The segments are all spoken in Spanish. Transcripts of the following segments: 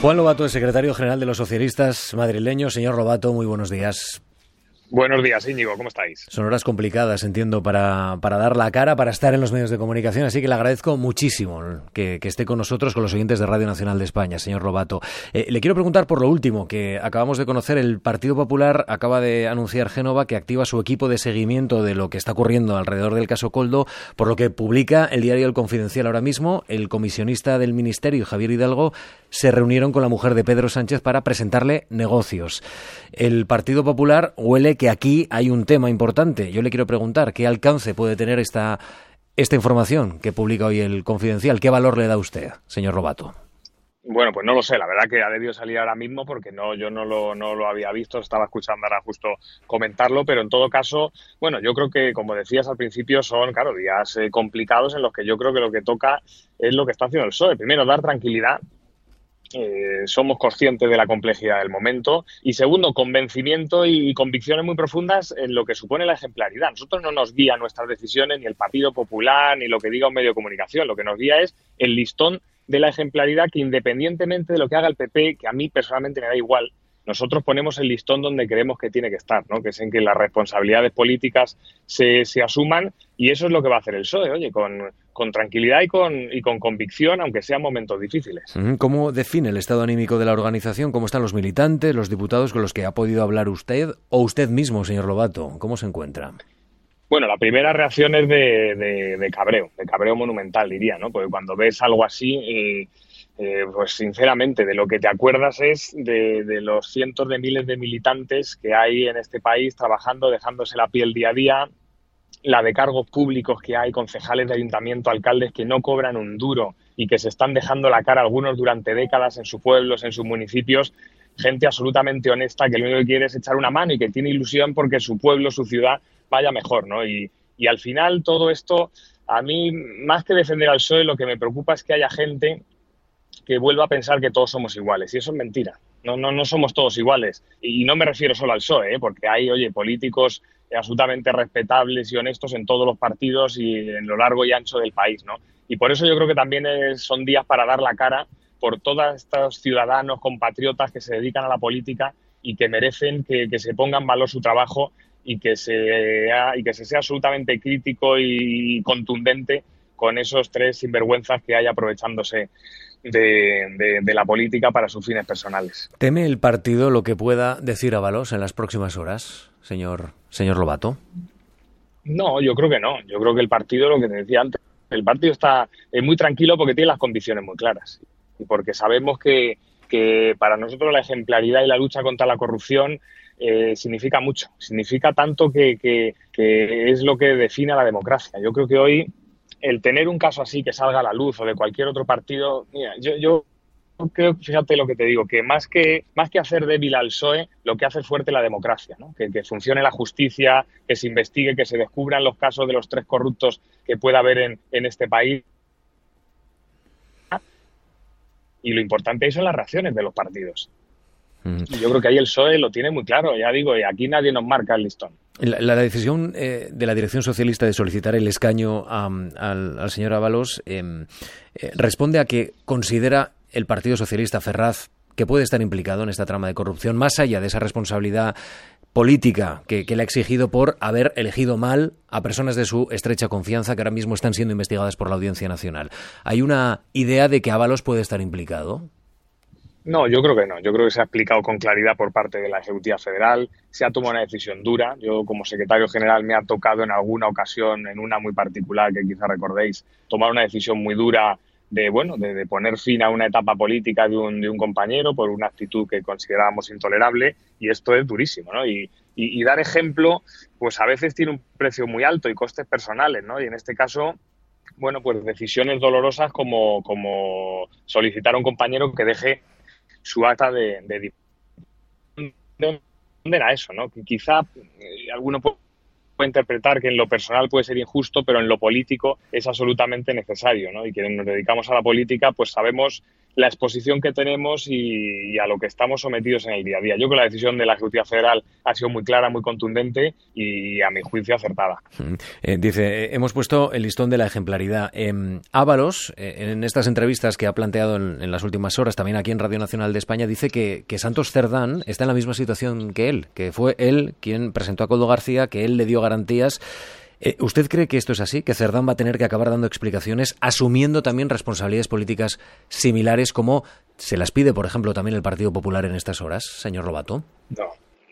Juan Lobato, el secretario general de los socialistas madrileños. Señor Lobato, muy buenos días. Buenos días, Íñigo, ¿cómo estáis? Son horas complicadas, entiendo, para, para dar la cara, para estar en los medios de comunicación, así que le agradezco muchísimo que, esté con nosotros, con los oyentes de Radio Nacional de España, señor Robato. Eh, le quiero preguntar por lo último, que acabamos de conocer, el Partido Popular acaba de anunciar Génova que activa su equipo de seguimiento de lo que está ocurriendo alrededor del caso Coldo, por lo que publica el diario El Confidencial ahora mismo, el comisionista del Ministerio, Javier Hidalgo, se reunieron con la mujer de Pedro Sánchez para presentarle negocios. El Partido Popular huele que aquí hay un tema importante. Yo le quiero preguntar qué alcance puede tener esta, esta información que publica hoy el Confidencial. ¿Qué valor le da usted, señor Robato? Bueno, pues no lo sé, la verdad que ha debido salir ahora mismo porque no, yo no lo, no lo había visto, estaba escuchando ahora justo comentarlo, pero en todo caso, bueno, yo creo que, como decías al principio, son, claro, días eh, complicados en los que yo creo que lo que toca es lo que está haciendo el PSOE. Primero, dar tranquilidad eh, somos conscientes de la complejidad del momento y segundo, convencimiento y convicciones muy profundas en lo que supone la ejemplaridad. Nosotros no nos guía nuestras decisiones ni el Partido Popular ni lo que diga un medio de comunicación, lo que nos guía es el listón de la ejemplaridad que independientemente de lo que haga el PP, que a mí personalmente me da igual, nosotros ponemos el listón donde creemos que tiene que estar, ¿no? que es en que las responsabilidades políticas se, se asuman y eso es lo que va a hacer el PSOE, oye, con, con tranquilidad y con, y con convicción, aunque sean momentos difíciles. ¿Cómo define el estado anímico de la organización? ¿Cómo están los militantes, los diputados con los que ha podido hablar usted o usted mismo, señor Lobato? ¿Cómo se encuentra? Bueno, la primera reacción es de, de, cabreo, de cabreo monumental, diría, ¿no? Porque cuando ves algo así, eh, eh, pues sinceramente, de lo que te acuerdas es de, de, los cientos de miles de militantes que hay en este país trabajando, dejándose la piel día a día, la de cargos públicos que hay, concejales de ayuntamiento, alcaldes que no cobran un duro y que se están dejando la cara algunos durante décadas en sus pueblos, en sus municipios, gente absolutamente honesta que lo único que quiere es echar una mano y que tiene ilusión porque su pueblo, su ciudad vaya mejor, ¿no? Y, y al final todo esto, a mí, más que defender al PSOE, lo que me preocupa es que haya gente que vuelva a pensar que todos somos iguales. Y eso es mentira. No, no, no somos todos iguales. Y no me refiero solo al PSOE, ¿eh? porque hay, oye, políticos absolutamente respetables y honestos en todos los partidos y en lo largo y ancho del país, ¿no? Y por eso yo creo que también son días para dar la cara por todos estos ciudadanos, compatriotas que se dedican a la política y que merecen que, se ponga en valor su trabajo y que, se, y que se sea absolutamente crítico y contundente con esos tres sinvergüenzas que hay aprovechándose de, la política para sus fines personales. ¿Teme el partido lo que pueda decir Avalos en las próximas horas, señor, señor Lobato? No, yo creo que no. Yo creo que el partido, lo que te decía antes, el partido está muy tranquilo porque tiene las condiciones muy claras y porque sabemos que, que para nosotros la ejemplaridad y la lucha contra la corrupción eh, significa mucho. Significa tanto que, que, que, es lo que define a la democracia. Yo creo que hoy el tener un caso así que salga a la luz o de cualquier otro partido, mira, yo, yo creo, fíjate lo que te digo, que más que, más que hacer débil al PSOE, lo que hace fuerte la democracia, ¿no? que, funcione la justicia, que se investigue, que se descubran los casos de los tres corruptos que pueda haber en, en este país. Y lo importante son las reacciones de los partidos. Y yo creo que ahí el PSOE lo tiene muy claro, ya digo, y aquí nadie nos marca el listón. La, decisión eh, de la dirección socialista de solicitar el escaño al, señor Ábalos em, eh, responde a que considera el Partido Socialista Ferraz que puede estar implicado en esta trama de corrupción, más allá de esa responsabilidad política que, que, le ha exigido por haber elegido mal a personas de su estrecha confianza que ahora mismo están siendo investigadas por la Audiencia Nacional. ¿Hay una idea de que Ábalos puede estar implicado? No, yo creo que no. Yo creo que se ha explicado con claridad por parte de la Ejecutiva Federal. Se ha tomado una decisión dura. Yo, como secretario general, me ha tocado en alguna ocasión, en una muy particular que quizá recordéis, tomar una decisión muy dura de bueno de, poner fin a una etapa política de un, de un, compañero por una actitud que considerábamos intolerable y esto es durísimo ¿no? Y, y, dar ejemplo pues a veces tiene un precio muy alto y costes personales ¿no? y en este caso bueno pues decisiones dolorosas como, como solicitar a un compañero que deje su acta de, de, ¿dónde era eso? ¿no? Quizá eh, alguno puede interpretar que en lo personal puede ser injusto, pero en lo político es absolutamente necesario, ¿no? Y quienes nos dedicamos a la política, pues sabemos la exposición que tenemos y, a lo que estamos sometidos en el día a día. Yo creo que la decisión de la Ejecutiva Federal ha sido muy clara, muy contundente y, a mi juicio, acertada. Mm. Eh, dice, eh, hemos puesto el listón de la ejemplaridad. Ábalos, eh, en estas entrevistas que ha planteado en, las últimas horas, también aquí en Radio Nacional de España, dice que, que, Santos Cerdán está en la misma situación que él, que fue él quien presentó a Coldo García, que él le dio garantías eh, ¿Usted cree que esto es así? ¿Que Cerdán va a tener que acabar dando explicaciones, asumiendo también responsabilidades políticas similares como se las pide, por ejemplo, también el Partido Popular en estas horas, señor Robato? No,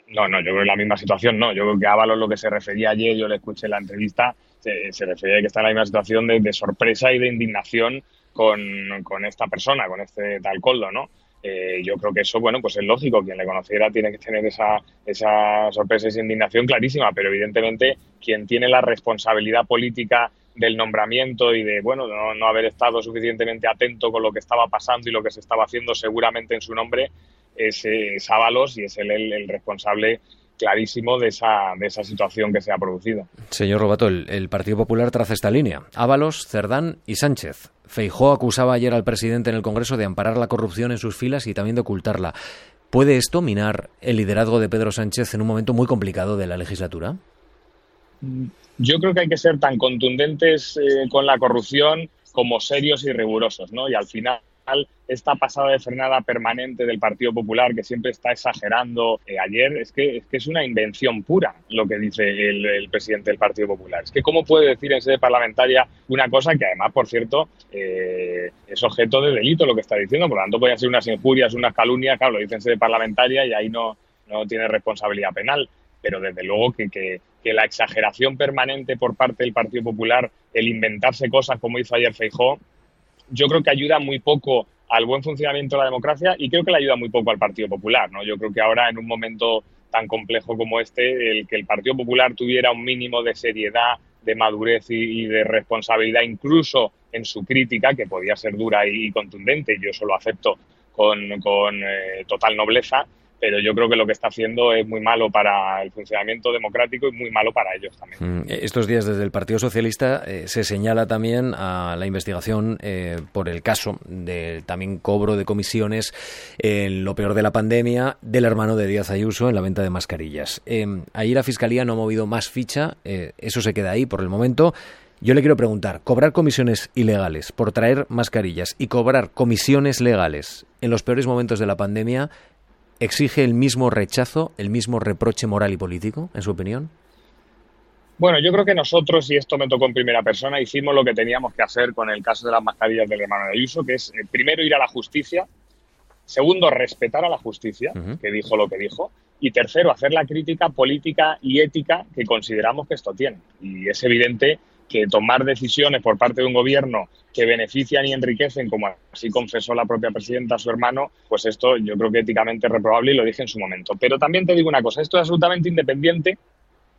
no, no, yo creo que la misma situación no. Yo creo que Ábalos lo que se refería ayer, yo le escuché en la entrevista, se, refería a que está en la misma situación de, sorpresa y de indignación con, con, esta persona, con este tal Coldo, ¿no? Eh, yo creo que eso, bueno, pues es lógico. Quien le conociera tiene que tener esa, esa sorpresa y esa indignación clarísima, pero evidentemente quien tiene la responsabilidad política del nombramiento y de, bueno, no, haber estado suficientemente atento con lo que estaba pasando y lo que se estaba haciendo seguramente en su nombre es, es Ábalos y es él el responsable clarísimo de esa, de esa situación que se ha producido. Señor Robato, el, Partido Popular traza esta línea. Ábalos, Cerdán y Sánchez. Feijó acusaba ayer al presidente en el Congreso de amparar la corrupción en sus filas y también de ocultarla. ¿Puede esto minar el liderazgo de Pedro Sánchez en un momento muy complicado de la legislatura? Yo creo que hay que ser tan contundentes eh, con la corrupción como serios y rigurosos, ¿no? Y al final esta pasada de frenada permanente del Partido Popular que siempre está exagerando eh, ayer, es que, es que es una invención pura lo que dice el, presidente del Partido Popular. Es que cómo puede decir en sede parlamentaria una cosa que además, por cierto, eh, es objeto de delito lo que está diciendo, por lo tanto pueden ser unas injurias, unas calumnias, claro, lo dice en sede parlamentaria y ahí no, no tiene responsabilidad penal pero desde luego que, que, que, la exageración permanente por parte del Partido Popular, el inventarse cosas como hizo ayer Feijó, yo creo que ayuda muy poco al buen funcionamiento de la democracia y creo que le ayuda muy poco al Partido Popular. ¿no? Yo creo que ahora, en un momento tan complejo como este, el que el Partido Popular tuviera un mínimo de seriedad, de madurez y, de responsabilidad, incluso en su crítica, que podía ser dura y contundente, yo eso lo acepto con, eh, total nobleza, pero yo creo que lo que está haciendo es muy malo para el funcionamiento democrático y muy malo para ellos también. Mm, estos días desde el Partido Socialista eh, se señala también a la investigación eh, por el caso de también cobro de comisiones en lo peor de la pandemia del hermano de Díaz Ayuso en la venta de mascarillas. Eh, ahí la Fiscalía no ha movido más ficha, eso se queda ahí por el momento. Yo le quiero preguntar, ¿cobrar comisiones ilegales por traer mascarillas y cobrar comisiones legales en los peores momentos de la pandemia exige el mismo rechazo, el mismo reproche moral y político, en su opinión? Bueno, yo creo que nosotros, y esto me tocó en primera persona, hicimos lo que teníamos que hacer con el caso de las mascarillas del hermano de Ayuso, que es eh, primero ir a la justicia, segundo respetar a la justicia, que dijo lo que dijo, y tercero hacer la crítica política y ética que consideramos que esto tiene. Y es evidente que tomar decisiones por parte de un gobierno que benefician y enriquecen, como así confesó la propia presidenta a su hermano, pues esto yo creo que éticamente es reprobable y lo dije en su momento. Pero también te digo una cosa, esto es absolutamente independiente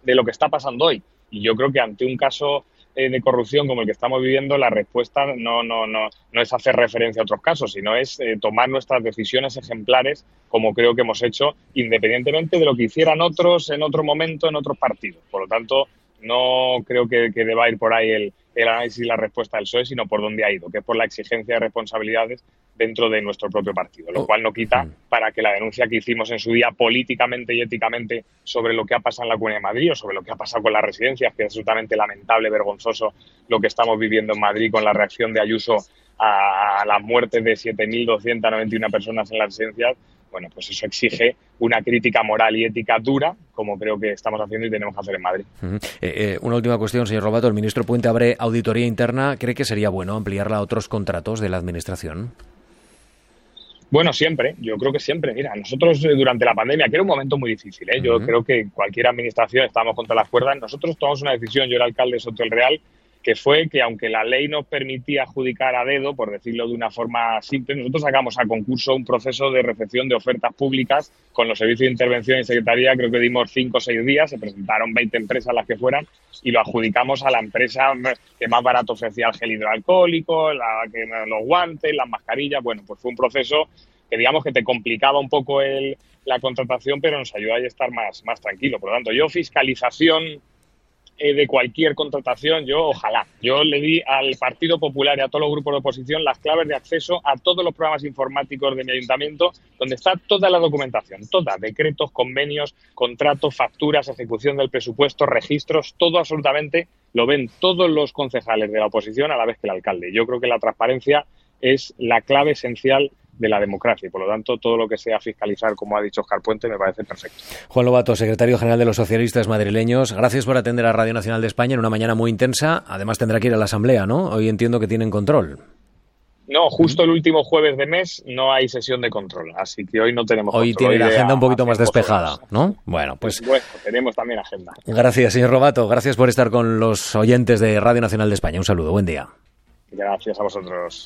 de lo que está pasando hoy. Y yo creo que ante un caso eh, de corrupción como el que estamos viviendo, la respuesta no, no, no, no es hacer referencia a otros casos, sino es eh, tomar nuestras decisiones ejemplares, como creo que hemos hecho, independientemente de lo que hicieran otros en otro momento, en otros partidos. Por lo tanto, no creo que, deba ir por ahí el, análisis y la respuesta del PSOE, sino por dónde ha ido, que es por la exigencia de responsabilidades dentro de nuestro propio partido, lo oh. cual no quita para que la denuncia que hicimos en su día políticamente y éticamente sobre lo que ha pasado en la Comunidad de Madrid o sobre lo que ha pasado con las residencias, que es absolutamente lamentable, vergonzoso lo que estamos viviendo en Madrid con la reacción de Ayuso a, a las muertes de 7.291 personas en las residencias, bueno, pues eso exige una crítica moral y ética dura, como creo que estamos haciendo y tenemos que hacer en Madrid. Eh, eh, una última cuestión, señor Robato. El ministro Puente abre auditoría interna. ¿Cree que sería bueno ampliarla a otros contratos de la Administración? Bueno, siempre, yo creo que siempre. Mira, nosotros eh, durante la pandemia, que era un momento muy difícil, yo creo que cualquier administración estábamos contra las cuerdas, nosotros tomamos una decisión, yo era alcalde de Soto el Real, que fue que aunque la ley nos permitía adjudicar a dedo, por decirlo de una forma simple, nosotros sacamos a concurso un proceso de recepción de ofertas públicas con los servicios de intervención y secretaría, creo que dimos cinco o seis días, se presentaron 20 empresas las que fueran y lo adjudicamos a la empresa que más barato ofrecía el gel hidroalcohólico, la, que, los guantes, las mascarillas, bueno, pues fue un proceso que digamos que te complicaba un poco el, la contratación, pero nos ayuda a estar más, más tranquilo. Por lo tanto, yo fiscalización eh, de cualquier contratación, yo ojalá. Yo le di al Partido Popular y a todos los grupos de oposición las claves de acceso a todos los programas informáticos de mi ayuntamiento, donde está toda la documentación, toda, decretos, convenios, contratos, facturas, ejecución del presupuesto, registros, todo absolutamente lo ven todos los concejales de la oposición a la vez que el alcalde. Yo creo que la transparencia es la clave esencial de la democracia y por lo tanto todo lo que sea fiscalizar, como ha dicho Oscar Puente, me parece perfecto. Juan Lobato, secretario general de los socialistas madrileños, gracias por atender a Radio Nacional de España en una mañana muy intensa. Además tendrá que ir a la Asamblea, ¿no? Hoy entiendo que tienen control. No, justo el último jueves de mes no hay sesión de control, así que hoy no tenemos Hoy tiene la agenda un poquito más despejada, ¿no? Bueno, pues... Bueno, tenemos también agenda. Gracias, señor Robato. Gracias por estar con los oyentes de Radio Nacional de España. Un saludo, buen día. Gracias a vosotros.